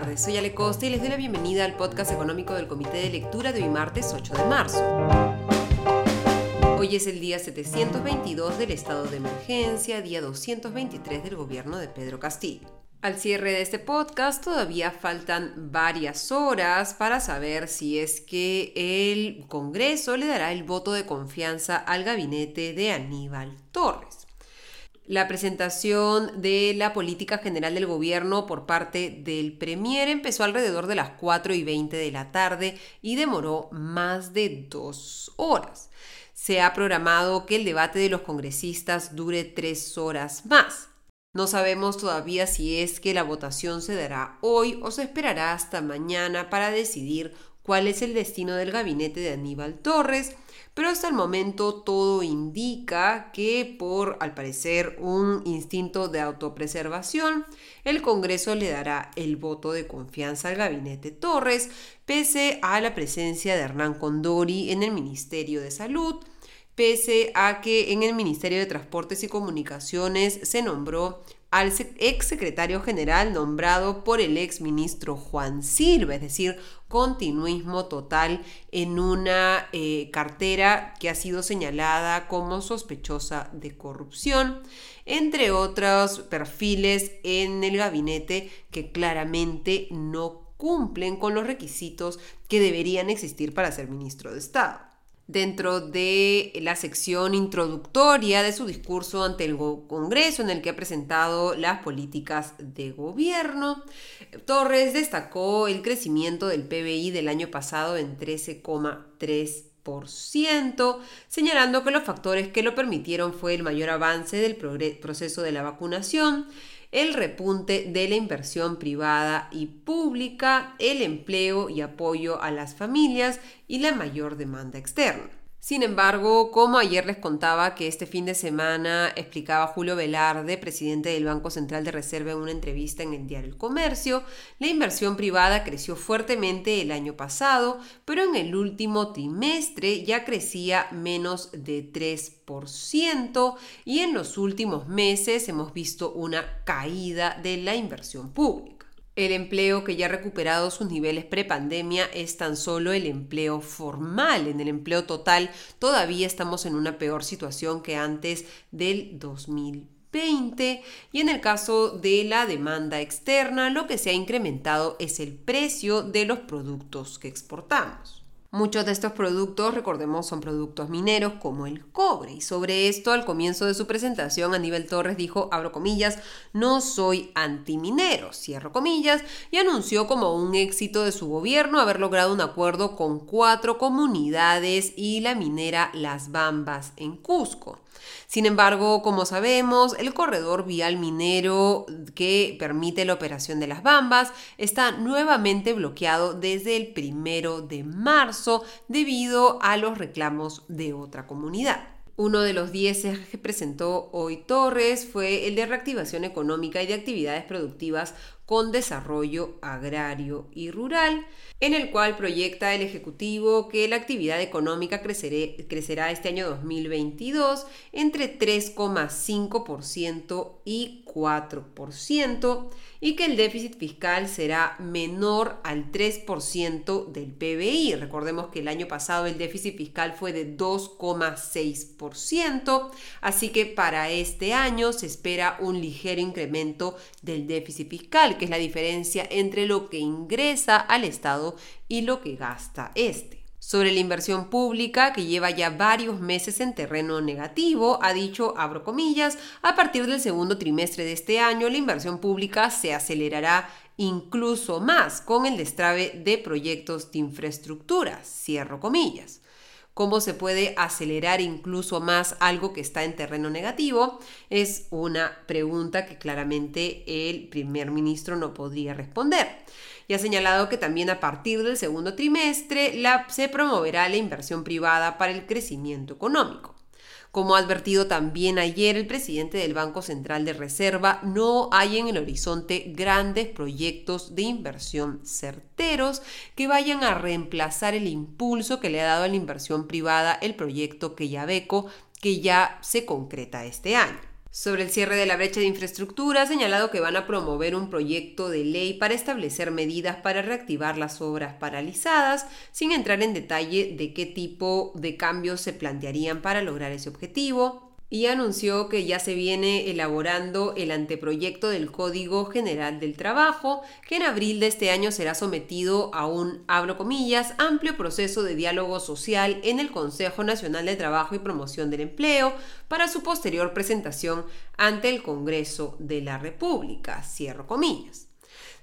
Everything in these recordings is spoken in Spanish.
tardes, soy Ale Costa y les doy la bienvenida al podcast económico del Comité de Lectura de hoy martes 8 de marzo. Hoy es el día 722 del estado de emergencia, día 223 del gobierno de Pedro Castillo. Al cierre de este podcast todavía faltan varias horas para saber si es que el Congreso le dará el voto de confianza al gabinete de Aníbal Torres la presentación de la política general del gobierno por parte del Premier empezó alrededor de las 4 y 20 de la tarde y demoró más de dos horas. Se ha programado que el debate de los congresistas dure tres horas más. No sabemos todavía si es que la votación se dará hoy o se esperará hasta mañana para decidir cuál es el destino del gabinete de Aníbal Torres pero hasta el momento todo indica que por, al parecer, un instinto de autopreservación, el Congreso le dará el voto de confianza al gabinete Torres, pese a la presencia de Hernán Condori en el Ministerio de Salud, pese a que en el Ministerio de Transportes y Comunicaciones se nombró al ex secretario general nombrado por el ex ministro Juan Silva, es decir, continuismo total en una eh, cartera que ha sido señalada como sospechosa de corrupción, entre otros perfiles en el gabinete que claramente no cumplen con los requisitos que deberían existir para ser ministro de Estado dentro de la sección introductoria de su discurso ante el Congreso en el que ha presentado las políticas de gobierno. Torres destacó el crecimiento del PBI del año pasado en 13,3%, señalando que los factores que lo permitieron fue el mayor avance del proceso de la vacunación, el repunte de la inversión privada y pública, el empleo y apoyo a las familias y la mayor demanda externa. Sin embargo, como ayer les contaba que este fin de semana explicaba Julio Velarde, presidente del Banco Central de Reserva en una entrevista en el diario El Comercio, la inversión privada creció fuertemente el año pasado, pero en el último trimestre ya crecía menos de 3% y en los últimos meses hemos visto una caída de la inversión pública. El empleo que ya ha recuperado sus niveles prepandemia es tan solo el empleo formal. En el empleo total todavía estamos en una peor situación que antes del 2020 y en el caso de la demanda externa lo que se ha incrementado es el precio de los productos que exportamos. Muchos de estos productos, recordemos, son productos mineros como el cobre. Y sobre esto, al comienzo de su presentación, Aníbal Torres dijo, abro comillas, no soy antiminero, cierro comillas, y anunció como un éxito de su gobierno haber logrado un acuerdo con cuatro comunidades y la minera Las Bambas en Cusco. Sin embargo, como sabemos, el corredor vial minero que permite la operación de las bambas está nuevamente bloqueado desde el primero de marzo debido a los reclamos de otra comunidad. Uno de los 10 que presentó hoy Torres fue el de reactivación económica y de actividades productivas con desarrollo agrario y rural, en el cual proyecta el Ejecutivo que la actividad económica crecerá este año 2022 entre 3,5% y 4% y que el déficit fiscal será menor al 3% del PBI. Recordemos que el año pasado el déficit fiscal fue de 2,6%, así que para este año se espera un ligero incremento del déficit fiscal, que es la diferencia entre lo que ingresa al Estado y lo que gasta este. Sobre la inversión pública, que lleva ya varios meses en terreno negativo, ha dicho, abro comillas, a partir del segundo trimestre de este año la inversión pública se acelerará incluso más con el destrave de proyectos de infraestructura, cierro comillas. ¿Cómo se puede acelerar incluso más algo que está en terreno negativo? Es una pregunta que claramente el primer ministro no podría responder y ha señalado que también a partir del segundo trimestre se promoverá la inversión privada para el crecimiento económico. Como ha advertido también ayer el presidente del Banco Central de Reserva, no hay en el horizonte grandes proyectos de inversión certeros que vayan a reemplazar el impulso que le ha dado a la inversión privada el proyecto Queyabeco, que ya se concreta este año. Sobre el cierre de la brecha de infraestructura, ha señalado que van a promover un proyecto de ley para establecer medidas para reactivar las obras paralizadas, sin entrar en detalle de qué tipo de cambios se plantearían para lograr ese objetivo y anunció que ya se viene elaborando el anteproyecto del Código General del Trabajo, que en abril de este año será sometido a un, abro comillas, amplio proceso de diálogo social en el Consejo Nacional de Trabajo y Promoción del Empleo para su posterior presentación ante el Congreso de la República, cierro comillas.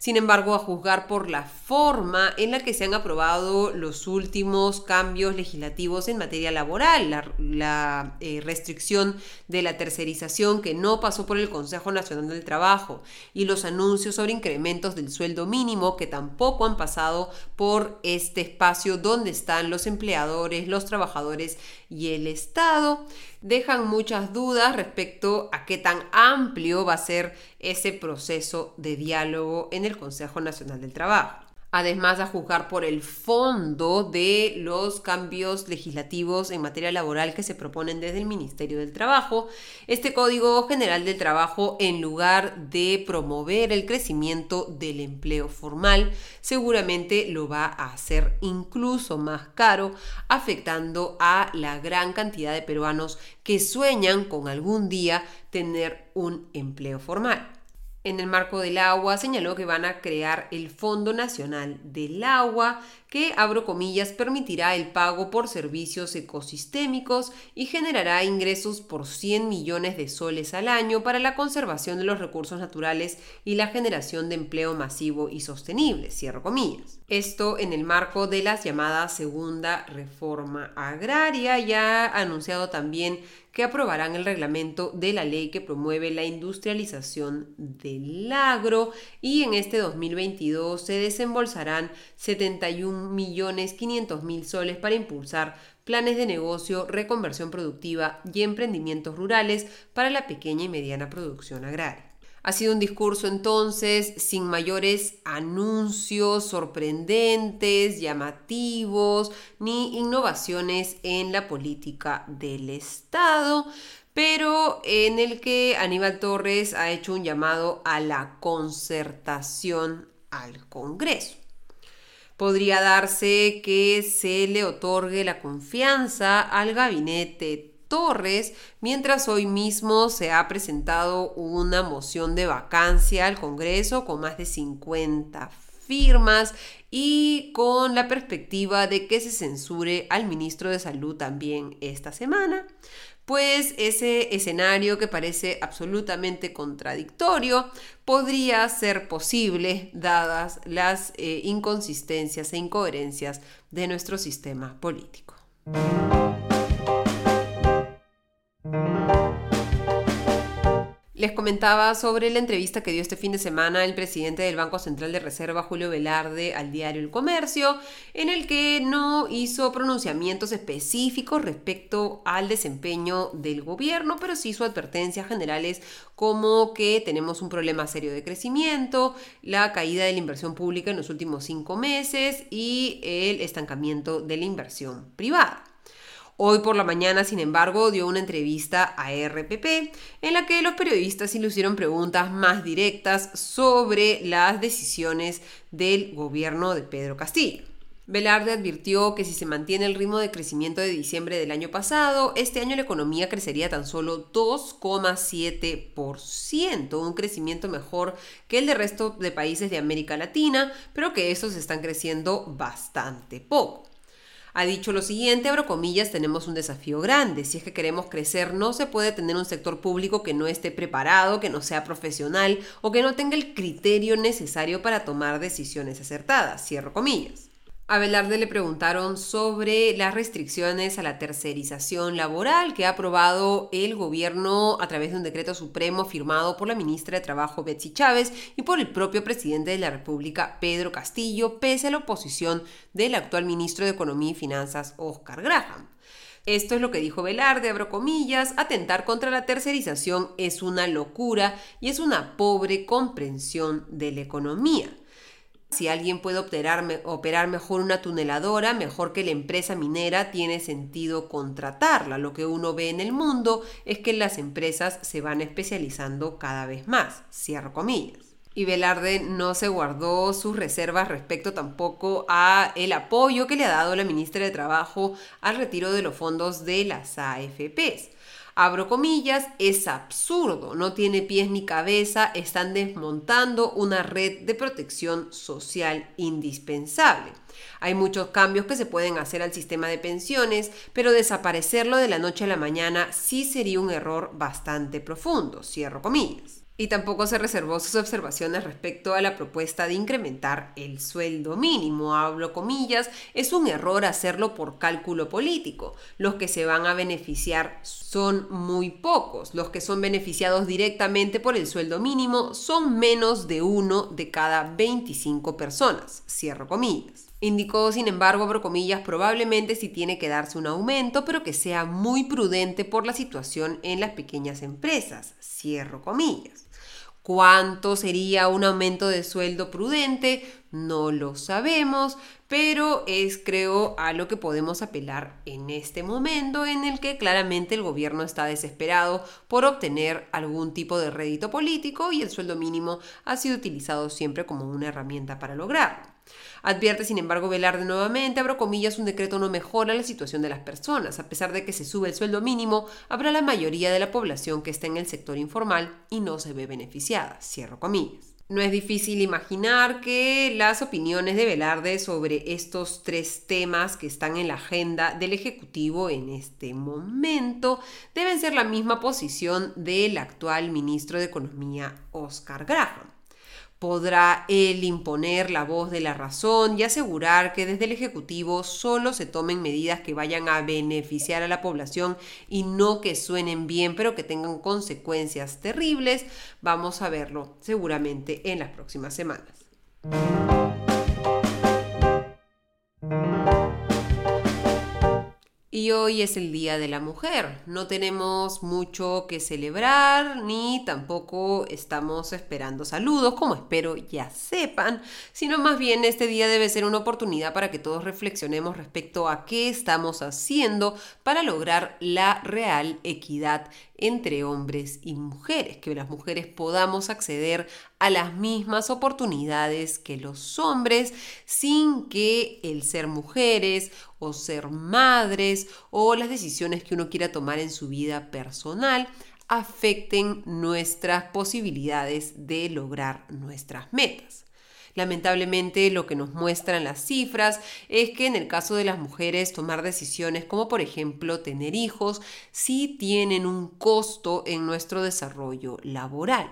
Sin embargo, a juzgar por la forma en la que se han aprobado los últimos cambios legislativos en materia laboral, la, eh, restricción de la tercerización que no pasó por el Consejo Nacional del Trabajo y los anuncios sobre incrementos del sueldo mínimo que tampoco han pasado por este espacio donde están los empleadores, los trabajadores y el Estado, dejan muchas dudas respecto a qué tan amplio va a ser ese proceso de diálogo en el Consejo Nacional del Trabajo. Además, a juzgar por el fondo de los cambios legislativos en materia laboral que se proponen desde el Ministerio del Trabajo, este Código General del Trabajo, en lugar de promover el crecimiento del empleo formal, seguramente lo va a hacer incluso más caro, afectando a la gran cantidad de peruanos que sueñan con algún día tener un empleo formal. En el marco del agua señaló que van a crear el Fondo Nacional del Agua, que, abro comillas, permitirá el pago por servicios ecosistémicos y generará ingresos por 100 millones de soles al año para la conservación de los recursos naturales y la generación de empleo masivo y sostenible, cierro comillas. Esto en el marco de las llamadas segunda reforma agraria, ya ha anunciado también que aprobarán el reglamento de la ley que promueve la industrialización del agro y en este 2022 se desembolsarán 71 millones 500 mil soles para impulsar planes de negocio, reconversión productiva y emprendimientos rurales para la pequeña y mediana producción agraria. Ha sido un discurso entonces sin mayores anuncios sorprendentes, llamativos, ni innovaciones en la política del Estado, pero en el que Aníbal Torres ha hecho un llamado a la concertación al Congreso. Podría darse que se le otorgue la confianza al gabinete Torres, mientras hoy mismo se ha presentado una moción de vacancia al Congreso con más de 50 firmas y con la perspectiva de que se censure al ministro de Salud también esta semana, pues ese escenario que parece absolutamente contradictorio podría ser posible dadas las eh, inconsistencias e incoherencias de nuestro sistema político. Les comentaba sobre la entrevista que dio este fin de semana el presidente del Banco Central de Reserva, Julio Velarde, al diario El Comercio, en el que no hizo pronunciamientos específicos respecto al desempeño del gobierno, pero sí hizo advertencias generales como que tenemos un problema serio de crecimiento, la caída de la inversión pública en los últimos cinco meses y el estancamiento de la inversión privada. Hoy por la mañana, sin embargo, dio una entrevista a RPP en la que los periodistas hicieron preguntas más directas sobre las decisiones del gobierno de Pedro Castillo. Velarde advirtió que si se mantiene el ritmo de crecimiento de diciembre del año pasado, este año la economía crecería tan solo 2,7%, un crecimiento mejor que el del resto de países de América Latina, pero que estos están creciendo bastante poco. Ha dicho lo siguiente, abro comillas, tenemos un desafío grande. Si es que queremos crecer, no se puede tener un sector público que no esté preparado, que no sea profesional o que no tenga el criterio necesario para tomar decisiones acertadas. Cierro comillas. A Velarde le preguntaron sobre las restricciones a la tercerización laboral que ha aprobado el gobierno a través de un decreto supremo firmado por la ministra de Trabajo Betsy Chávez y por el propio presidente de la República Pedro Castillo, pese a la oposición del actual ministro de Economía y Finanzas Oscar Graham. Esto es lo que dijo Velarde, abro comillas, atentar contra la tercerización es una locura y es una pobre comprensión de la economía. Si alguien puede operar, operar, mejor una tuneladora, mejor que la empresa minera, tiene sentido contratarla. Lo que uno ve en el mundo es que las empresas se van especializando cada vez más. Cierro comillas y Velarde no se guardó sus reservas respecto tampoco a el apoyo que le ha dado la ministra de Trabajo al retiro de los fondos de las AFPs. Abro comillas, es absurdo, no tiene pies ni cabeza, están desmontando una red de protección social indispensable. Hay muchos cambios que se pueden hacer al sistema de pensiones, pero desaparecerlo de la noche a la mañana sí sería un error bastante profundo, cierro comillas y tampoco se reservó sus observaciones respecto a la propuesta de incrementar el sueldo mínimo. Hablo comillas, es un error hacerlo por cálculo político. Los que se van a beneficiar son muy pocos. Los que son beneficiados directamente por el sueldo mínimo son menos de uno de cada 25 personas. Cierro comillas. Indicó, sin embargo, por probablemente si tiene que darse un aumento, pero que sea muy prudente por la situación en las pequeñas empresas. Cierro comillas. ¿Cuánto sería un aumento de sueldo prudente? No lo sabemos, pero es creo a lo que podemos apelar en este momento en el que claramente el gobierno está desesperado por obtener algún tipo de rédito político y el sueldo mínimo ha sido utilizado siempre como una herramienta para lograrlo. Advierte, sin embargo, Velarde nuevamente, abro comillas, un decreto no mejora la situación de las personas. A pesar de que se sube el sueldo mínimo, habrá la mayoría de la población que está en el sector informal y no se ve beneficiada. Cierro comillas. No es difícil imaginar que las opiniones de Velarde sobre estos tres temas que están en la agenda del Ejecutivo en este momento deben ser la misma posición del actual ministro de Economía, Oscar Graham podrá él imponer la voz de la razón y asegurar que desde el Ejecutivo solo se tomen medidas que vayan a beneficiar a la población y no que suenen bien pero que tengan consecuencias terribles. Vamos a verlo seguramente en las próximas semanas. Y hoy es el Día de la Mujer. No tenemos mucho que celebrar ni tampoco estamos esperando saludos, como espero ya sepan, sino más bien este día debe ser una oportunidad para que todos reflexionemos respecto a qué estamos haciendo para lograr la real equidad entre hombres y mujeres, que las mujeres podamos acceder a las mismas oportunidades que los hombres sin que el ser mujeres o ser madres o las decisiones que uno quiera tomar en su vida personal afecten nuestras posibilidades de lograr nuestras metas. Lamentablemente lo que nos muestran las cifras es que en el caso de las mujeres tomar decisiones como por ejemplo tener hijos sí tienen un costo en nuestro desarrollo laboral.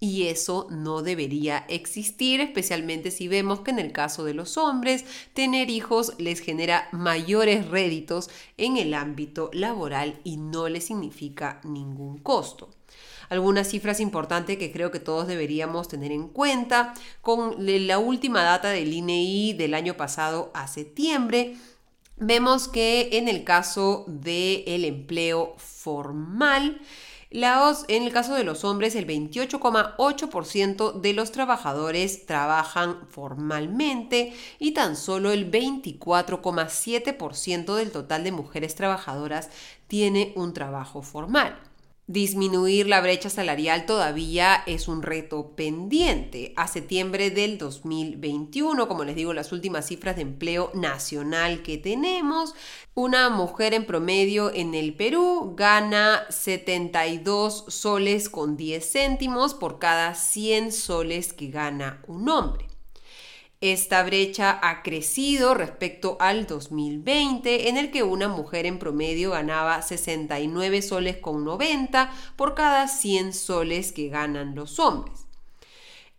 Y eso no debería existir, especialmente si vemos que en el caso de los hombres, tener hijos les genera mayores réditos en el ámbito laboral y no les significa ningún costo algunas cifras importantes que creo que todos deberíamos tener en cuenta. Con la última data del INEI e del año pasado a septiembre, vemos que en el caso del empleo formal, en el caso de los hombres, el 28,8% de los trabajadores trabajan formalmente y tan solo el 24,7% del total de mujeres trabajadoras tiene un trabajo formal. Disminuir la brecha salarial todavía es un reto pendiente. A septiembre del 2021, como les digo, las últimas cifras de empleo nacional que tenemos, una mujer en promedio en el Perú gana 72 soles con 10 céntimos por cada 100 soles que gana un hombre. Esta brecha ha crecido respecto al 2020, en el que una mujer en promedio ganaba 69 soles con 90 por cada 100 soles que ganan los hombres.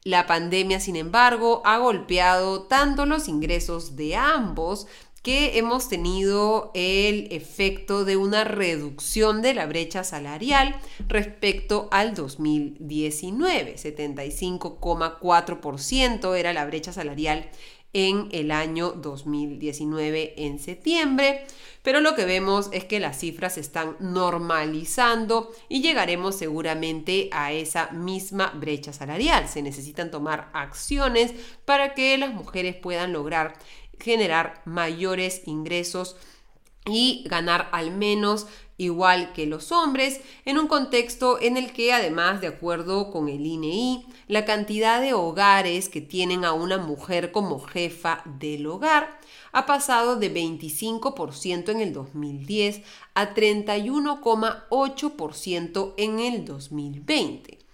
La pandemia, sin embargo, ha golpeado tanto los ingresos de ambos que hemos tenido el efecto de una reducción de la brecha salarial respecto al 2019. 75,4% era la brecha salarial en el año 2019 en septiembre, pero lo que vemos es que las cifras se están normalizando y llegaremos seguramente a esa misma brecha salarial. Se necesitan tomar acciones para que las mujeres puedan lograr generar mayores ingresos y ganar al menos igual que los hombres, en un contexto en el que además, de acuerdo con el INEI, e la cantidad de hogares que tienen a una mujer como jefa del hogar ha pasado de 25% en el 2010 a 31,8% en el 2020.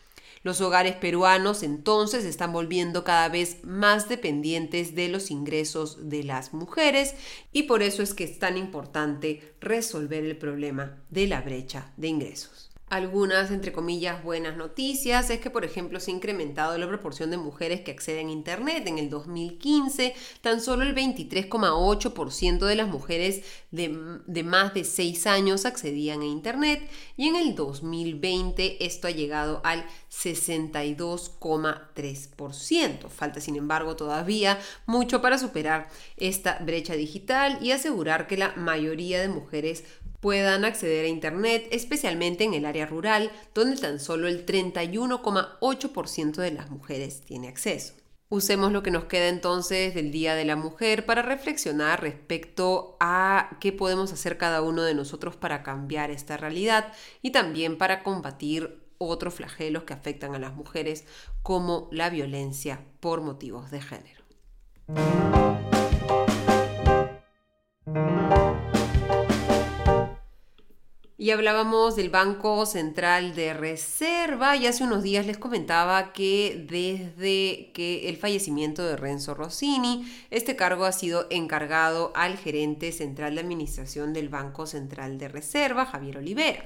Los hogares peruanos entonces están volviendo cada vez más dependientes de los ingresos de las mujeres y por eso es que es tan importante resolver el problema de la brecha de ingresos algunas, entre comillas, buenas noticias es que, por ejemplo, se ha incrementado la proporción de mujeres que acceden a Internet. En el 2015, tan solo el 23,8% de las mujeres de, de, más de 6 años accedían a Internet y en el 2020 esto ha llegado al 62,3%. Falta, sin embargo, todavía mucho para superar esta brecha digital y asegurar que la mayoría de mujeres puedan acceder a Internet, especialmente en el área rural, donde tan solo el 31,8% de las mujeres tiene acceso. Usemos lo que nos queda entonces del Día de la Mujer para reflexionar respecto a qué podemos hacer cada uno de nosotros para cambiar esta realidad y también para combatir otros flagelos que afectan a las mujeres como la violencia por motivos de género. Y hablábamos del Banco Central de Reserva y hace unos días les comentaba que desde que el fallecimiento de Renzo Rossini, este cargo ha sido encargado al gerente central de administración del Banco Central de Reserva, Javier Olivera.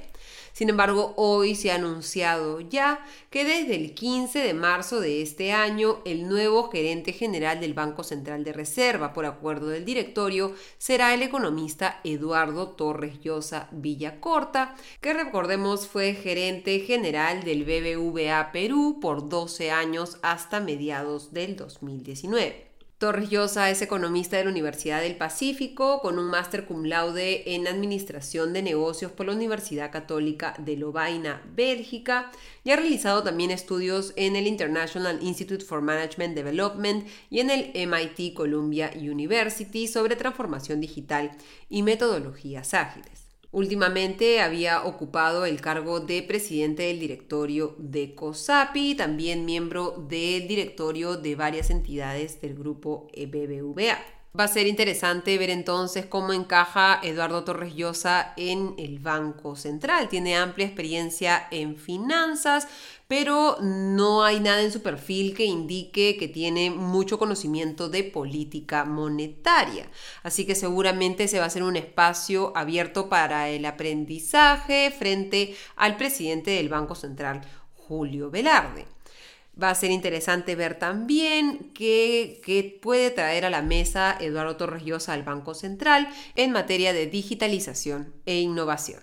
Sin embargo, hoy se ha anunciado ya que desde el 15 de marzo de este año, el nuevo gerente general del Banco Central de Reserva, por acuerdo del directorio, será el economista Eduardo Torres Llosa Villacorta, que recordemos fue gerente general del BBVA Perú por 12 años hasta mediados del 2019. Torres Llosa es economista de la Universidad del Pacífico con un máster cum laude en Administración de Negocios por la Universidad Católica de Lovaina, Bélgica, y ha realizado también estudios en el International Institute for Management Development y en el MIT Columbia University sobre transformación digital y metodologías ágiles. Últimamente había ocupado el cargo de presidente del directorio de COSAPI, también miembro del directorio de varias entidades del grupo BBVA. Va a ser interesante ver entonces cómo encaja Eduardo Torres Llosa en el Banco Central. Tiene amplia experiencia en finanzas, pero no hay nada en su perfil que indique que tiene mucho conocimiento de política monetaria. Así que seguramente se va a hacer un espacio abierto para el aprendizaje frente al presidente del Banco Central, Julio Velarde. Va a ser interesante ver también qué, puede traer a la mesa Eduardo Torres Llosa al Banco Central en materia de digitalización e innovación.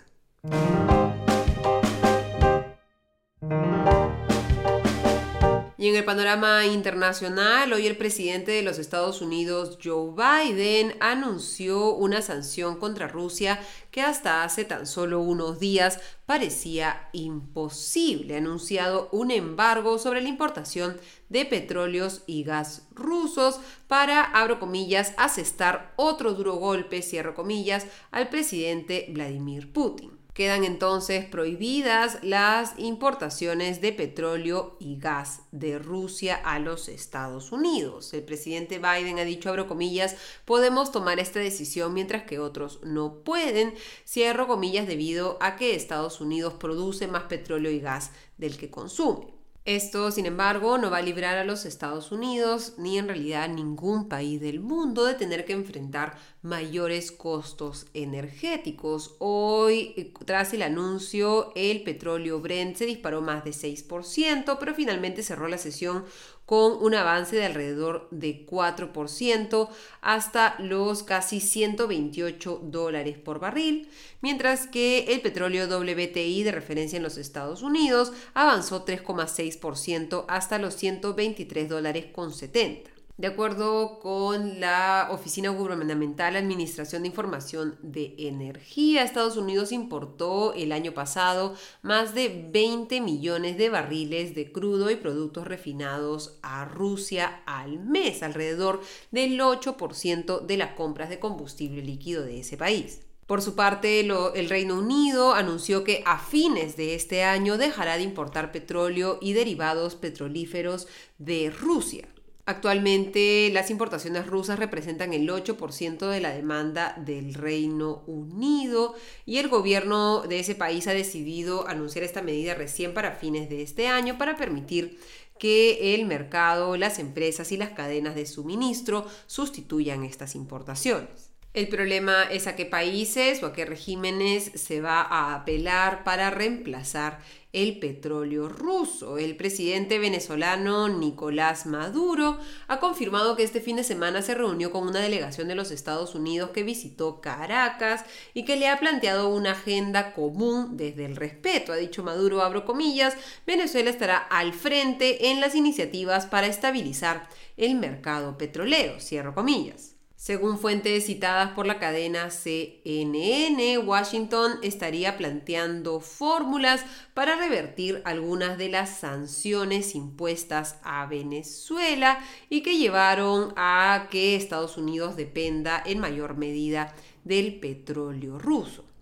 Y en el panorama internacional, hoy el presidente de los Estados Unidos, Joe Biden, anunció una sanción contra Rusia que hasta hace tan solo unos días parecía imposible. Ha anunciado un embargo sobre la importación de petróleos y gas rusos para, abro comillas, asestar otro duro golpe, cierro comillas, al presidente Vladimir Putin. Quedan entonces prohibidas las importaciones de petróleo y gas de Rusia a los Estados Unidos. El presidente Biden ha dicho, abro comillas, podemos tomar esta decisión mientras que otros no pueden, cierro comillas, debido a que Estados Unidos produce más petróleo y gas del que consume. Esto, sin embargo, no va a librar a los Estados Unidos ni en realidad ningún país del mundo de tener que enfrentar mayores costos energéticos. Hoy, tras el anuncio, el petróleo Brent se disparó más de 6%, pero finalmente cerró la sesión con un avance de alrededor de 4% hasta los casi 128 dólares por barril, mientras que el petróleo WTI de referencia en los Estados Unidos avanzó 3,6% hasta los 123 dólares con 70. De acuerdo con la Oficina Gubernamental Administración de Información de Energía, Estados Unidos importó el año pasado más de 20 millones de barriles de crudo y productos refinados a Rusia al mes, alrededor del 8% de las compras de combustible líquido de ese país. Por su parte, el Reino Unido anunció que a fines de este año dejará de importar petróleo y derivados petrolíferos de Rusia. Actualmente las importaciones rusas representan el 8% de la demanda del Reino Unido y el gobierno de ese país ha decidido anunciar esta medida recién para fines de este año para permitir que el mercado, las empresas y las cadenas de suministro sustituyan estas importaciones. El problema es a qué países o a qué regímenes se va a apelar para reemplazar el petróleo ruso. El presidente venezolano Nicolás Maduro ha confirmado que este fin de semana se reunió con una delegación de los Estados Unidos que visitó Caracas y que le ha planteado una agenda común desde el respeto. Ha dicho Maduro, abro comillas, Venezuela estará al frente en las iniciativas para estabilizar el mercado petrolero, cierro comillas. Según fuentes citadas por la cadena CNN, Washington estaría planteando fórmulas para revertir algunas de las sanciones impuestas a Venezuela y que llevaron a que Estados Unidos dependa en mayor medida del petróleo ruso.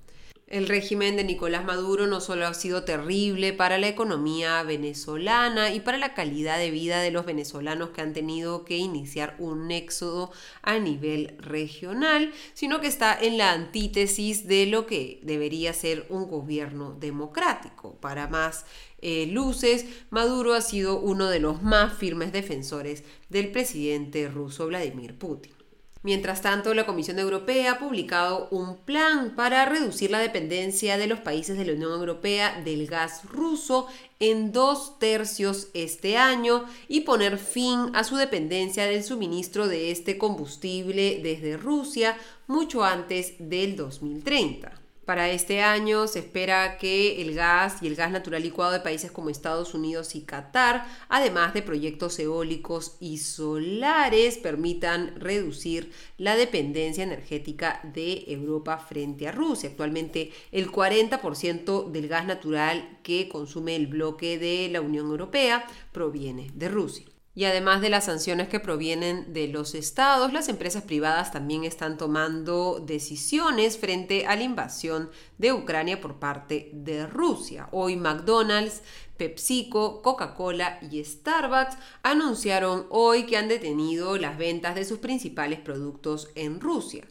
El régimen de Nicolás Maduro no solo ha sido terrible para la economía venezolana y para la calidad de vida de los venezolanos que han tenido que iniciar un éxodo a nivel regional, sino que está en la antítesis de lo que debería ser un gobierno democrático. Para más eh, luces, Maduro ha sido uno de los más firmes defensores del presidente ruso Vladimir Putin. Mientras tanto, la Comisión Europea ha publicado un plan para reducir la dependencia de los países de la Unión Europea del gas ruso en dos tercios este año y poner fin a su dependencia del suministro de este combustible desde Rusia mucho antes del 2030. Para este año se espera que el gas y el gas natural licuado de países como Estados Unidos y Qatar, además de proyectos eólicos y solares, permitan reducir la dependencia energética de Europa frente a Rusia. Actualmente el 40% del gas natural que consume el bloque de la Unión Europea proviene de Rusia. Y además de las sanciones que provienen de los estados, las empresas privadas también están tomando decisiones frente a la invasión de Ucrania por parte de Rusia. Hoy McDonald's, PepsiCo, Coca-Cola y Starbucks anunciaron hoy que han detenido las ventas de sus principales productos en Rusia.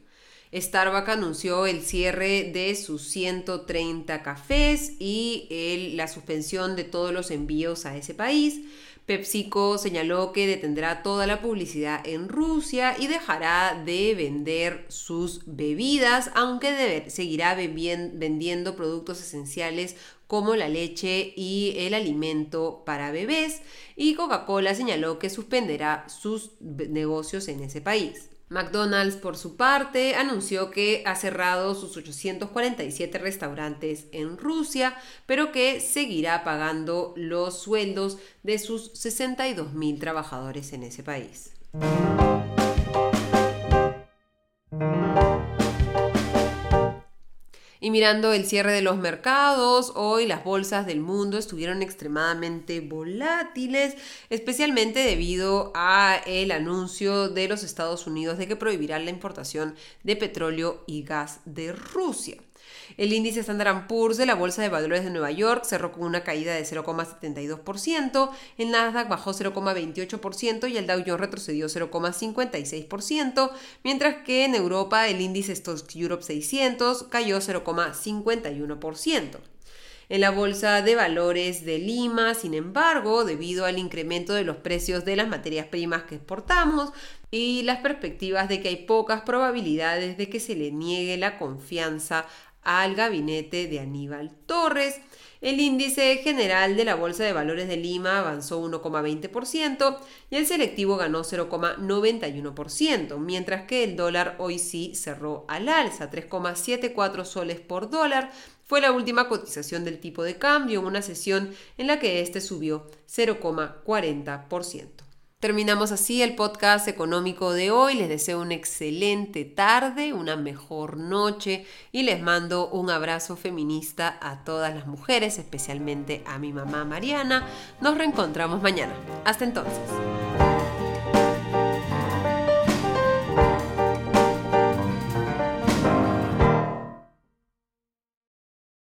Starbucks anunció el cierre de sus 130 cafés y la suspensión de todos los envíos a ese país. PepsiCo señaló que detendrá toda la publicidad en Rusia y dejará de vender sus bebidas, aunque seguirá vendiendo productos esenciales como la leche y el alimento para bebés. Y Coca-Cola señaló que suspenderá sus negocios en ese país. McDonald's, por su parte, anunció que ha cerrado sus 847 restaurantes en Rusia, pero que seguirá pagando los sueldos de sus 62 mil trabajadores en ese país. Y mirando el cierre de los mercados, hoy las bolsas del mundo estuvieron extremadamente volátiles, especialmente debido a el anuncio de los Estados Unidos de que prohibirán la importación de petróleo y gas de Rusia. El índice Standard Poor's de la Bolsa de Valores de Nueva York cerró con una caída de 0,72%, el Nasdaq bajó 0,28% y el Dow Jones retrocedió 0,56%, mientras que en Europa el índice Stocks Europe 600 cayó 0,51%. En la Bolsa de Valores de Lima, sin embargo, debido al incremento de los precios de las materias primas que exportamos y las perspectivas de que hay pocas probabilidades de que se le niegue la confianza al gabinete de Aníbal Torres. El índice general de la Bolsa de Valores de Lima avanzó 1,20% y el selectivo ganó 0,91%, mientras que el dólar hoy sí cerró al alza, 3,74 soles por dólar. Fue la última cotización del tipo de cambio en una sesión en la que este subió 0,40%. Terminamos así el podcast económico de hoy. Les deseo una excelente tarde, una mejor noche y les mando un abrazo feminista a todas las mujeres, especialmente a mi mamá Mariana. Nos reencontramos mañana. Hasta entonces.